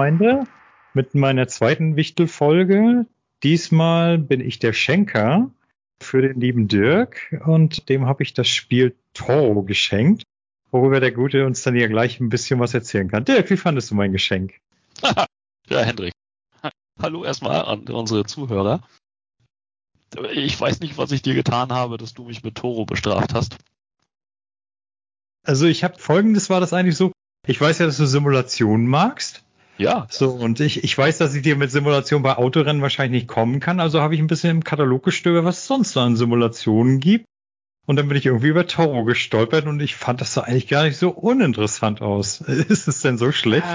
Gemeinde mit meiner zweiten Wichtelfolge. Diesmal bin ich der Schenker für den lieben Dirk und dem habe ich das Spiel Toro geschenkt, worüber der Gute uns dann ja gleich ein bisschen was erzählen kann. Dirk, wie fandest du mein Geschenk? ja, Hendrik. Hallo erstmal an unsere Zuhörer. Ich weiß nicht, was ich dir getan habe, dass du mich mit Toro bestraft hast. Also ich habe folgendes war das eigentlich so. Ich weiß ja, dass du Simulationen magst. Ja. So, und ich, ich weiß, dass ich dir mit Simulation bei Autorennen wahrscheinlich nicht kommen kann, also habe ich ein bisschen im Katalog gestöbert, was es sonst so an Simulationen gibt. Und dann bin ich irgendwie über Toro gestolpert und ich fand das so eigentlich gar nicht so uninteressant aus. Ist es denn so schlecht?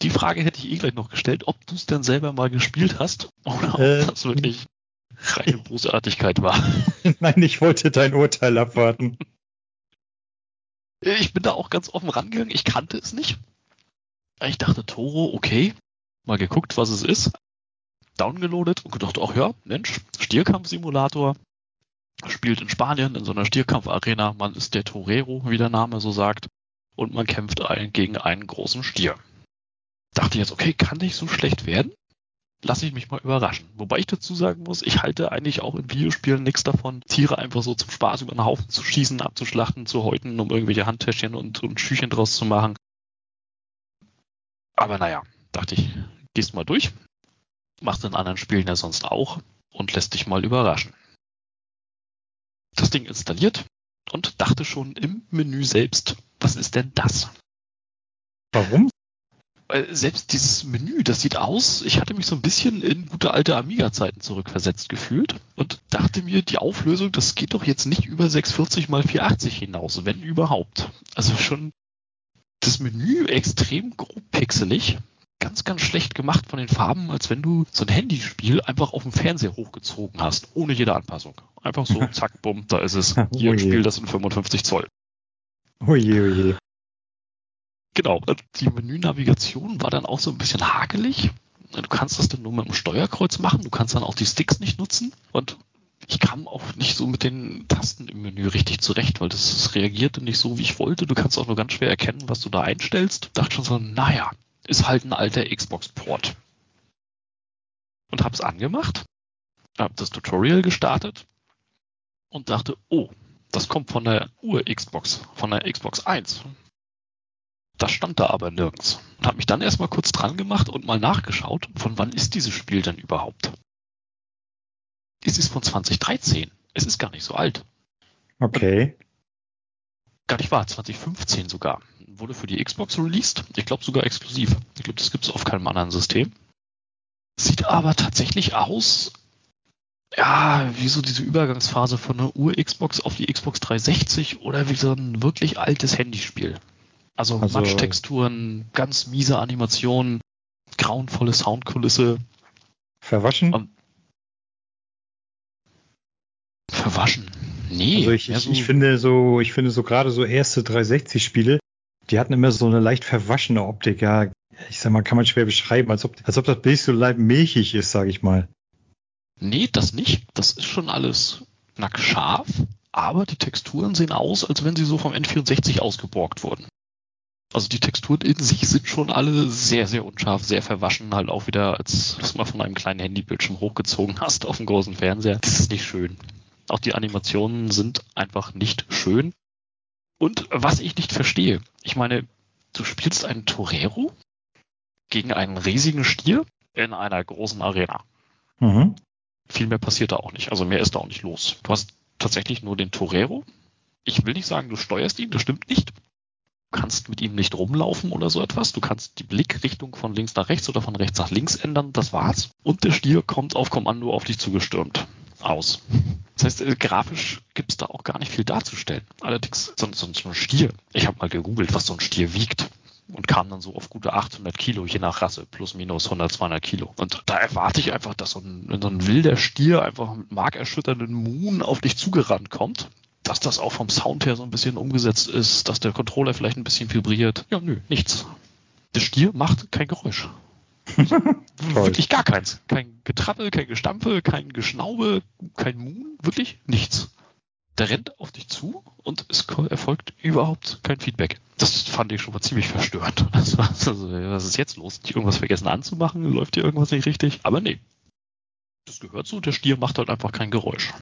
Die Frage hätte ich eh gleich noch gestellt, ob du es denn selber mal gespielt hast oder ob Äh, das wirklich reine Bösartigkeit war. Nein, ich wollte dein Urteil abwarten. Ich bin da auch ganz offen rangegangen. Ich kannte es nicht. Ich dachte, Toro, okay. Mal geguckt, was es ist. Downgeloadet und gedacht, ach ja, Mensch, Stierkampfsimulator. Spielt in Spanien in so einer Stierkampfarena. Man ist der Torero, wie der Name so sagt. Und man kämpft ein, gegen einen großen Stier. Dachte jetzt, okay, kann nicht so schlecht werden. Lass ich mich mal überraschen. Wobei ich dazu sagen muss, ich halte eigentlich auch in Videospielen nichts davon, Tiere einfach so zum Spaß über den Haufen zu schießen, abzuschlachten, zu häuten, um irgendwelche Handtäschchen und, und Schüchen draus zu machen. Aber naja, dachte ich, gehst mal durch. Machst in anderen Spielen ja sonst auch und lässt dich mal überraschen. Das Ding installiert und dachte schon im Menü selbst, was ist denn das? Warum? Weil selbst dieses Menü, das sieht aus, ich hatte mich so ein bisschen in gute alte Amiga-Zeiten zurückversetzt gefühlt und dachte mir, die Auflösung, das geht doch jetzt nicht über 640 x 480 hinaus, wenn überhaupt. Also schon das Menü extrem grob pixelig, ganz, ganz schlecht gemacht von den Farben, als wenn du so ein Handyspiel einfach auf dem Fernseher hochgezogen hast, ohne jede Anpassung. Einfach so, zack, bumm, da ist es. Hier Oh je. spielt das in 55 Zoll. Oje, oje. Genau, die Menünavigation war dann auch so ein bisschen hakelig. Du kannst das dann nur mit dem Steuerkreuz machen, du kannst dann auch die Sticks nicht nutzen und ich kam auch nicht so mit den Tasten im Menü richtig zurecht, weil das, das reagierte nicht so, wie ich wollte. Du kannst auch nur ganz schwer erkennen, was du da einstellst. Dachte schon so, naja, ist halt ein alter Xbox-Port. Und hab's angemacht, hab das Tutorial gestartet und dachte, oh, das kommt von der Ur-Xbox, von der Xbox 1. Das stand da aber nirgends. Und habe mich dann erstmal kurz dran gemacht und mal nachgeschaut, von wann ist dieses Spiel denn überhaupt? Es ist von 2013. Es ist gar nicht so alt. Okay. Gar nicht wahr, 2015 sogar. Wurde für die Xbox released. Ich glaube sogar exklusiv. Ich glaube, das gibt es auf keinem anderen System. Sieht aber tatsächlich aus, ja, wie so diese Übergangsphase von einer Ur-Xbox auf die Xbox 360 oder wie so ein wirklich altes Handyspiel. Also, Also- Matschtexturen, ganz miese Animationen, grauenvolle Soundkulisse, Verwaschen? Um, verwaschen. Nee, also ich, ich, so- ich finde so, ich finde so gerade so erste 360-Spiele, die hatten immer so eine leicht verwaschene Optik. Ja, ich sag mal, kann man schwer beschreiben, als ob, als ob das Bild so leicht milchig ist, sage ich mal. Nee, das nicht. Das ist schon alles nackscharf, aber die Texturen sehen aus, als wenn sie so vom N64 ausgeborgt wurden. Also die Texturen in sich sind schon alle sehr, sehr unscharf, sehr verwaschen, halt auch wieder, als du es mal von einem kleinen Handybildschirm hochgezogen hast auf dem großen Fernseher. Das ist nicht schön. Auch die Animationen sind einfach nicht schön. Und was ich nicht verstehe, ich meine, du spielst einen Torero gegen einen riesigen Stier in einer großen Arena Mhm. viel mehr passiert da auch nicht. Also mehr ist da auch nicht los. Du hast tatsächlich nur den Torero. Ich will nicht sagen, du steuerst ihn, das stimmt nicht. Du kannst mit ihm nicht rumlaufen oder so etwas. Du kannst die Blickrichtung von links nach rechts oder von rechts nach links ändern. Das war's. Und der Stier kommt auf Kommando auf dich zugestürmt. Aus. Das heißt, äh, grafisch gibt's da auch gar nicht viel darzustellen. Allerdings, so, so, so ein Stier. Ich habe mal gegoogelt, was so ein Stier wiegt und kam dann so auf gute 800 Kilo, je nach Rasse, plus minus 100, 200 Kilo. Und da erwarte ich einfach, dass so ein, so ein wilder Stier einfach mit markerschütternden Moon auf dich zugerannt kommt, dass das auch vom Sound her so ein bisschen umgesetzt ist, dass der Controller vielleicht ein bisschen vibriert. Ja, nö, nichts. Der Stier macht kein Geräusch. wirklich gar keins. Kein Getrappel, kein Gestampfe, kein Geschnaube, kein Moon, wirklich nichts. der rennt auf dich zu und es erfolgt überhaupt kein Feedback. Das fand ich schon mal ziemlich verstörend. Also, also, was ist jetzt los? Hat irgendwas vergessen anzumachen? Läuft hier irgendwas nicht richtig? Aber nee. Das gehört so, der Stier macht halt einfach kein Geräusch.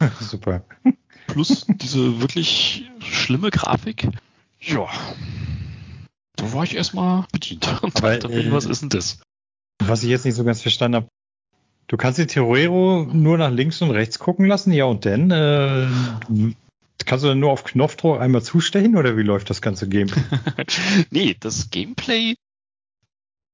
Super. Plus diese wirklich schlimme Grafik. Ja. Da war ich erstmal bedient. Und Aber, dachte, äh, was ist denn das? Was ich jetzt nicht so ganz verstanden habe, du kannst die Torero nur nach links und rechts gucken lassen, ja und dann? Äh, kannst du dann nur auf Knopfdruck einmal zustechen oder wie läuft das ganze Game? nee, das Gameplay,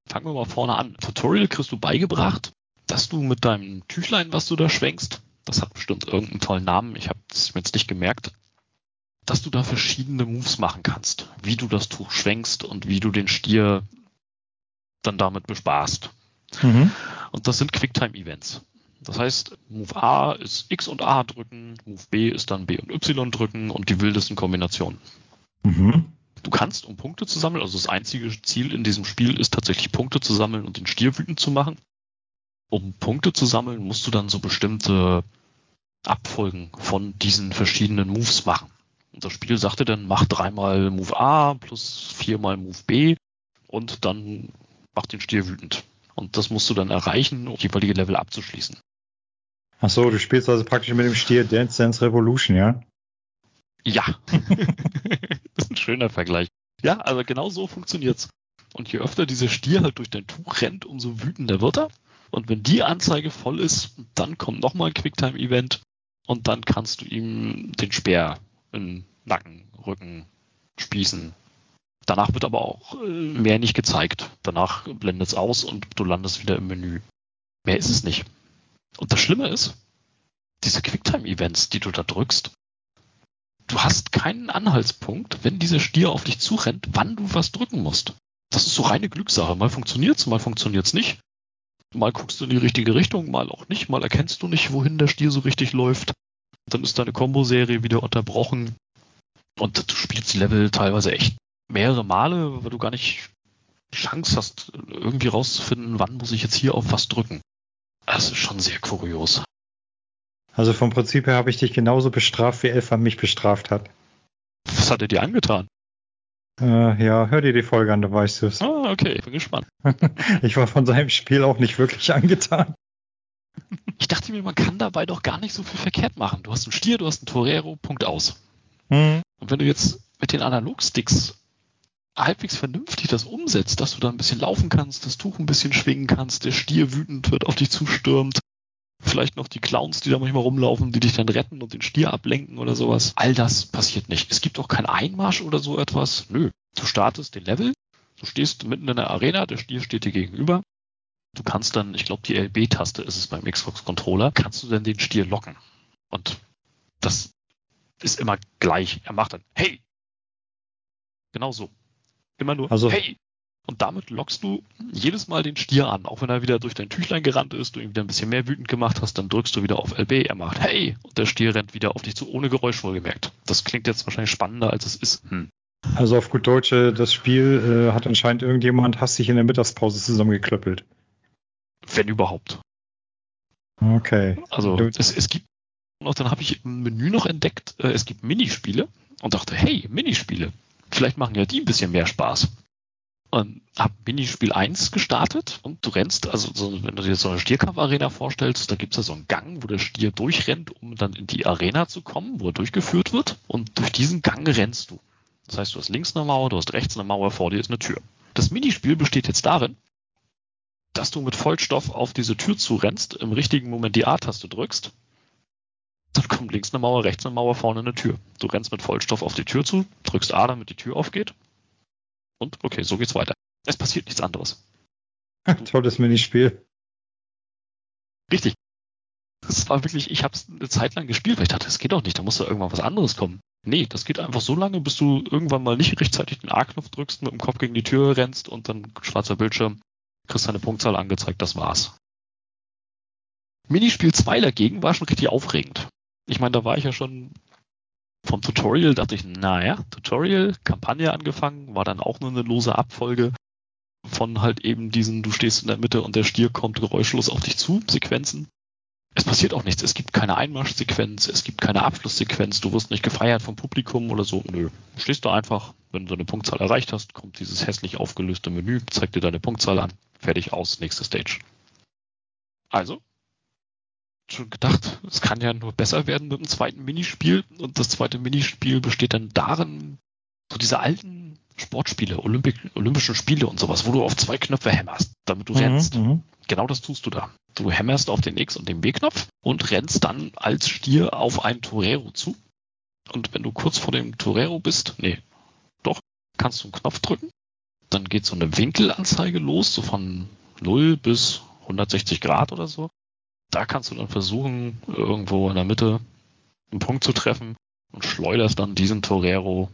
fangen wir mal vorne an. Tutorial kriegst du beigebracht, dass du mit deinem Tüchlein, was du da schwenkst, das hat bestimmt irgendeinen tollen Namen, ich habe es mir jetzt nicht gemerkt, dass du da verschiedene Moves machen kannst, wie du das Tuch schwenkst und wie du den Stier dann damit bespaßt. Mhm. Und das sind Quicktime-Events. Das heißt, Move A ist X und A drücken, Move B ist dann B und Y drücken und die wildesten Kombinationen. Mhm. Du kannst, um Punkte zu sammeln, also das einzige Ziel in diesem Spiel ist tatsächlich Punkte zu sammeln und den Stier wütend zu machen. Um Punkte zu sammeln, musst du dann so bestimmte Abfolgen von diesen verschiedenen Moves machen. Und das Spiel sagte dann, mach dreimal Move A plus viermal Move B und dann mach den Stier wütend. Und das musst du dann erreichen, um jeweilige Level abzuschließen. Ach so, du spielst also praktisch mit dem Stier Dance Dance Revolution, ja? Ja. das ist ein schöner Vergleich. Ja, also genau so funktioniert's. Und je öfter dieser Stier halt durch dein Tuch rennt, umso wütender wird er. Und wenn die Anzeige voll ist, dann kommt nochmal ein Quicktime-Event und dann kannst du ihm den Speer in Nacken, Rücken spießen. Danach wird aber auch äh, mehr nicht gezeigt. Danach blendet es aus und du landest wieder im Menü. Mehr ist es nicht. Und das Schlimme ist, diese Quicktime-Events, die du da drückst, du hast keinen Anhaltspunkt, wenn dieser Stier auf dich zurennt, wann du was drücken musst. Das ist so reine Glückssache. Mal funktioniert's, mal funktioniert's nicht. Mal guckst du in die richtige Richtung, mal auch nicht. Mal erkennst du nicht, wohin der Stier so richtig läuft. Dann ist deine Kombo-Serie wieder unterbrochen. Und du spielst die Level teilweise echt mehrere Male, weil du gar nicht Chance hast, irgendwie rauszufinden, wann muss ich jetzt hier auf was drücken. Das ist schon sehr kurios. Also vom Prinzip her habe ich dich genauso bestraft, wie Elfa mich bestraft hat. Was hat er dir angetan? Äh, ja, hör dir die Folge an, da weißt du es. Ah, okay, bin gespannt. ich war von seinem Spiel auch nicht wirklich angetan. Ich dachte mir, man kann dabei doch gar nicht so viel verkehrt machen. Du hast einen Stier, du hast einen Torero, Punkt aus. Hm. Und wenn du jetzt mit den Analogsticks halbwegs vernünftig das umsetzt, dass du da ein bisschen laufen kannst, das Tuch ein bisschen schwingen kannst, der Stier wütend wird, auf dich zustürmt, vielleicht noch die Clowns, die da manchmal rumlaufen, die dich dann retten und den Stier ablenken oder sowas. All das passiert nicht. Es gibt auch keinen Einmarsch oder so etwas. Nö. Du startest den Level, du stehst mitten in der Arena, der Stier steht dir gegenüber. Du kannst dann, ich glaube, die LB-Taste ist es beim Xbox-Controller, kannst du dann den Stier locken. Und das ist immer gleich. Er macht dann, hey! Genau so. Immer nur, also, hey! Und damit lockst du jedes Mal den Stier an. Auch wenn er wieder durch dein Tüchlein gerannt ist, du ihn wieder ein bisschen mehr wütend gemacht hast, dann drückst du wieder auf LB, er macht Hey! Und der Stier rennt wieder auf dich zu, ohne Geräusch wohlgemerkt. Das klingt jetzt wahrscheinlich spannender, als es ist. Hm. Also auf gut Deutsch, das Spiel äh, hat anscheinend irgendjemand hastig in der Mittagspause zusammengeklöppelt. Wenn überhaupt. Okay. Also es, es gibt noch, dann habe ich im Menü noch entdeckt, äh, es gibt Minispiele und dachte, hey, Minispiele. Vielleicht machen ja die ein bisschen mehr Spaß und habe Minispiel 1 gestartet und du rennst, also so, wenn du dir so eine Stierkampfarena vorstellst, da gibt's ja so einen Gang, wo der Stier durchrennt, um dann in die Arena zu kommen, wo er durchgeführt wird. Und durch diesen Gang rennst du. Das heißt, du hast links eine Mauer, du hast rechts eine Mauer, vor dir ist eine Tür. Das Minispiel besteht jetzt darin, dass du mit Vollstoff auf diese Tür zurennst, im richtigen Moment die A-Taste drückst, dann kommt links eine Mauer, rechts eine Mauer, vorne eine Tür. Du rennst mit Vollstoff auf die Tür zu, drückst A, damit die Tür aufgeht, und okay, so geht's weiter. Es passiert nichts anderes. Tolles Minispiel. Richtig. Das war wirklich, ich habe es eine Zeit lang gespielt, weil ich dachte, das geht doch nicht, da muss doch irgendwann was anderes kommen. Nee, das geht einfach so lange, bis du irgendwann mal nicht rechtzeitig den A-Knopf drückst, mit dem Kopf gegen die Tür rennst und dann schwarzer Bildschirm, kriegst deine Punktzahl angezeigt, das war's. Minispiel 2 dagegen war schon richtig aufregend. Ich meine, da war ich ja schon vom Tutorial dachte ich, naja, Tutorial, Kampagne angefangen, war dann auch nur eine lose Abfolge von halt eben diesen, du stehst in der Mitte und der Stier kommt geräuschlos auf dich zu, Sequenzen. Es passiert auch nichts. Es gibt keine Einmarschsequenz, es gibt keine Abschlusssequenz, du wirst nicht gefeiert vom Publikum oder so. Nö. Du stehst da einfach, wenn du deine Punktzahl erreicht hast, kommt dieses hässlich aufgelöste Menü, zeigt dir deine Punktzahl an, fertig aus, nächste Stage. Also, schon gedacht, es kann ja nur besser werden mit dem zweiten Minispiel. Und das zweite Minispiel besteht dann darin, so diese alten Sportspiele, Olympi Olympischen Spiele und sowas, wo du auf zwei Knöpfe hämmerst, damit du mhm, rennst. Mhm. Genau das tust du da. Du hämmerst auf den X- und den B-Knopf und rennst dann als Stier auf einen Torero zu. Und wenn du kurz vor dem Torero bist, nee, doch, kannst du einen Knopf drücken. Dann geht so eine Winkelanzeige los, so von 0 bis 160 Grad oder so. Da kannst du dann versuchen, irgendwo in der Mitte einen Punkt zu treffen und schleuderst dann diesen Torero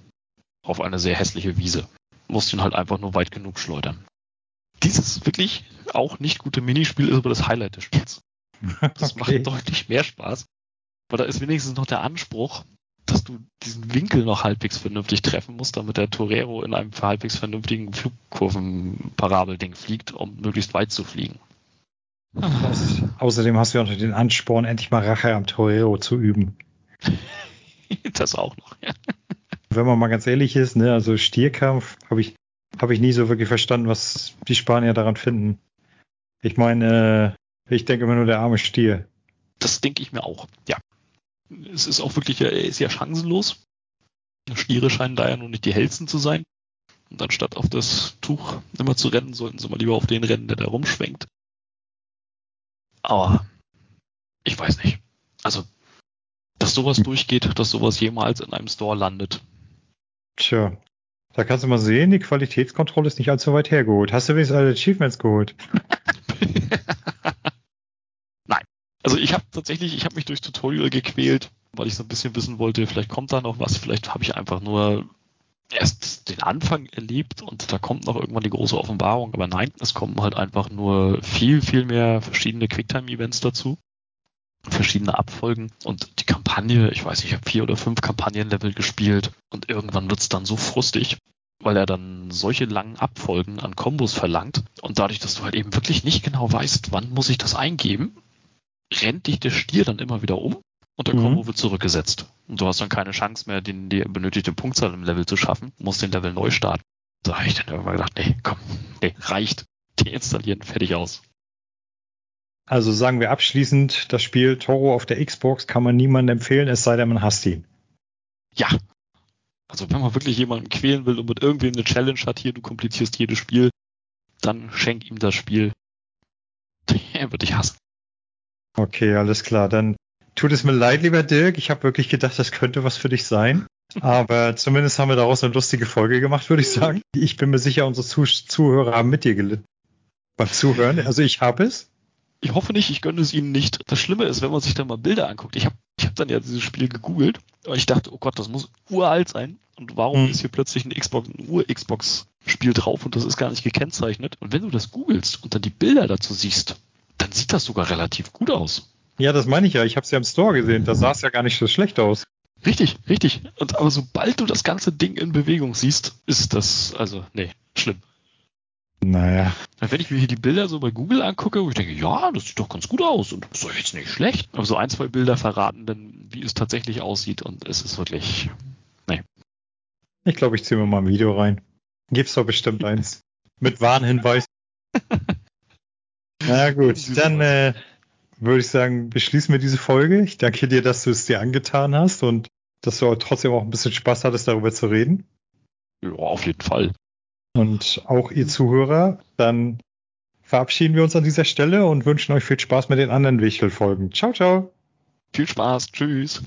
auf eine sehr hässliche Wiese. Musst ihn halt einfach nur weit genug schleudern. Dieses wirklich auch nicht gute Minispiel ist aber das Highlight des Spiels. Das okay. macht deutlich mehr Spaß. Weil da ist wenigstens noch der Anspruch, dass du diesen Winkel noch halbwegs vernünftig treffen musst, damit der Torero in einem halbwegs vernünftigen Flugkurvenparabelding fliegt, um möglichst weit zu fliegen. Das, außerdem hast du ja noch den Ansporn, endlich mal Rache am Torero zu üben. das auch noch, ja. Wenn man mal ganz ehrlich ist, ne, also Stierkampf habe ich, hab ich nie so wirklich verstanden, was die Spanier daran finden. Ich meine, äh, ich denke immer nur der arme Stier. Das denke ich mir auch, ja. Es ist auch wirklich, er ist ja chancenlos. Stiere scheinen da ja nur nicht die hellsten zu sein. Und anstatt auf das Tuch immer zu rennen, sollten sie mal lieber auf den rennen, der da rumschwenkt. Aber ich weiß nicht. Also, dass sowas durchgeht, dass sowas jemals in einem Store landet. Tja, da kannst du mal sehen, die Qualitätskontrolle ist nicht allzu weit hergeholt. Hast du wenigstens alle Achievements geholt? Nein. Also ich habe tatsächlich, ich habe mich durch Tutorial gequält, weil ich so ein bisschen wissen wollte, vielleicht kommt da noch was, vielleicht habe ich einfach nur erst den Anfang erlebt und da kommt noch irgendwann die große Offenbarung, aber nein, es kommen halt einfach nur viel, viel mehr verschiedene Quicktime-Events dazu, verschiedene Abfolgen und die Kampagne, ich weiß nicht, ich habe vier oder fünf Kampagnenlevel gespielt und irgendwann wird's dann so frustig, weil er dann solche langen Abfolgen an Kombos verlangt. Und dadurch, dass du halt eben wirklich nicht genau weißt, wann muss ich das eingeben, rennt dich der Stier dann immer wieder um und der mhm. Wird zurückgesetzt. Und du hast dann keine Chance mehr, den, die benötigte Punktzahl im Level zu schaffen, musst den Level neu starten. Da habe ich dann irgendwann gedacht, nee, komm, nee, reicht. Deinstallieren, fertig aus. Also sagen wir abschließend, das Spiel Toro auf der Xbox kann man niemandem empfehlen, es sei denn, man hasst ihn. Ja. Also wenn man wirklich jemanden quälen will und mit irgendwem eine Challenge hat, hier, du komplizierst jedes Spiel, dann schenk ihm das Spiel. Er wird dich hassen. Okay, alles klar. Dann Tut es mir leid, lieber Dirk. Ich habe wirklich gedacht, das könnte was für dich sein. Aber zumindest haben wir daraus eine lustige Folge gemacht, würde ich sagen. Ich bin mir sicher, unsere Zuh Zuhörer haben mit dir gelitten. Beim Zuhören. Also ich habe es. Ich hoffe nicht, ich gönne es ihnen nicht. Das Schlimme ist, wenn man sich da mal Bilder anguckt. Ich habe ich hab dann ja dieses Spiel gegoogelt und ich dachte, oh Gott, das muss uralt sein. Und warum hm. ist hier plötzlich ein Xbox, ein Ur-Xbox-Spiel drauf und das ist gar nicht gekennzeichnet? Und wenn du das googelst und dann die Bilder dazu siehst, dann sieht das sogar relativ gut aus. Ja, das meine ich ja. Ich habe es ja im Store gesehen. Da sah es ja gar nicht so schlecht aus. Richtig, richtig. Und aber sobald du das ganze Ding in Bewegung siehst, ist das, also, nee, schlimm. Naja. Wenn ich mir hier die Bilder so bei Google angucke, wo ich denke, ja, das sieht doch ganz gut aus und das ist doch jetzt nicht schlecht. Aber so ein, zwei Bilder verraten dann, wie es tatsächlich aussieht und es ist wirklich, nee. Ich glaube, ich ziehe mir mal ein Video rein. Gibt's doch bestimmt eins. Mit Warnhinweis. Na gut, dann äh, würde ich sagen, beschließen wir diese Folge. Ich danke dir, dass du es dir angetan hast und dass du trotzdem auch ein bisschen Spaß hattest, darüber zu reden. Ja, auf jeden Fall. Und auch ihr Zuhörer, dann verabschieden wir uns an dieser Stelle und wünschen euch viel Spaß mit den anderen Wichtel-Folgen. Ciao, ciao. Viel Spaß. Tschüss.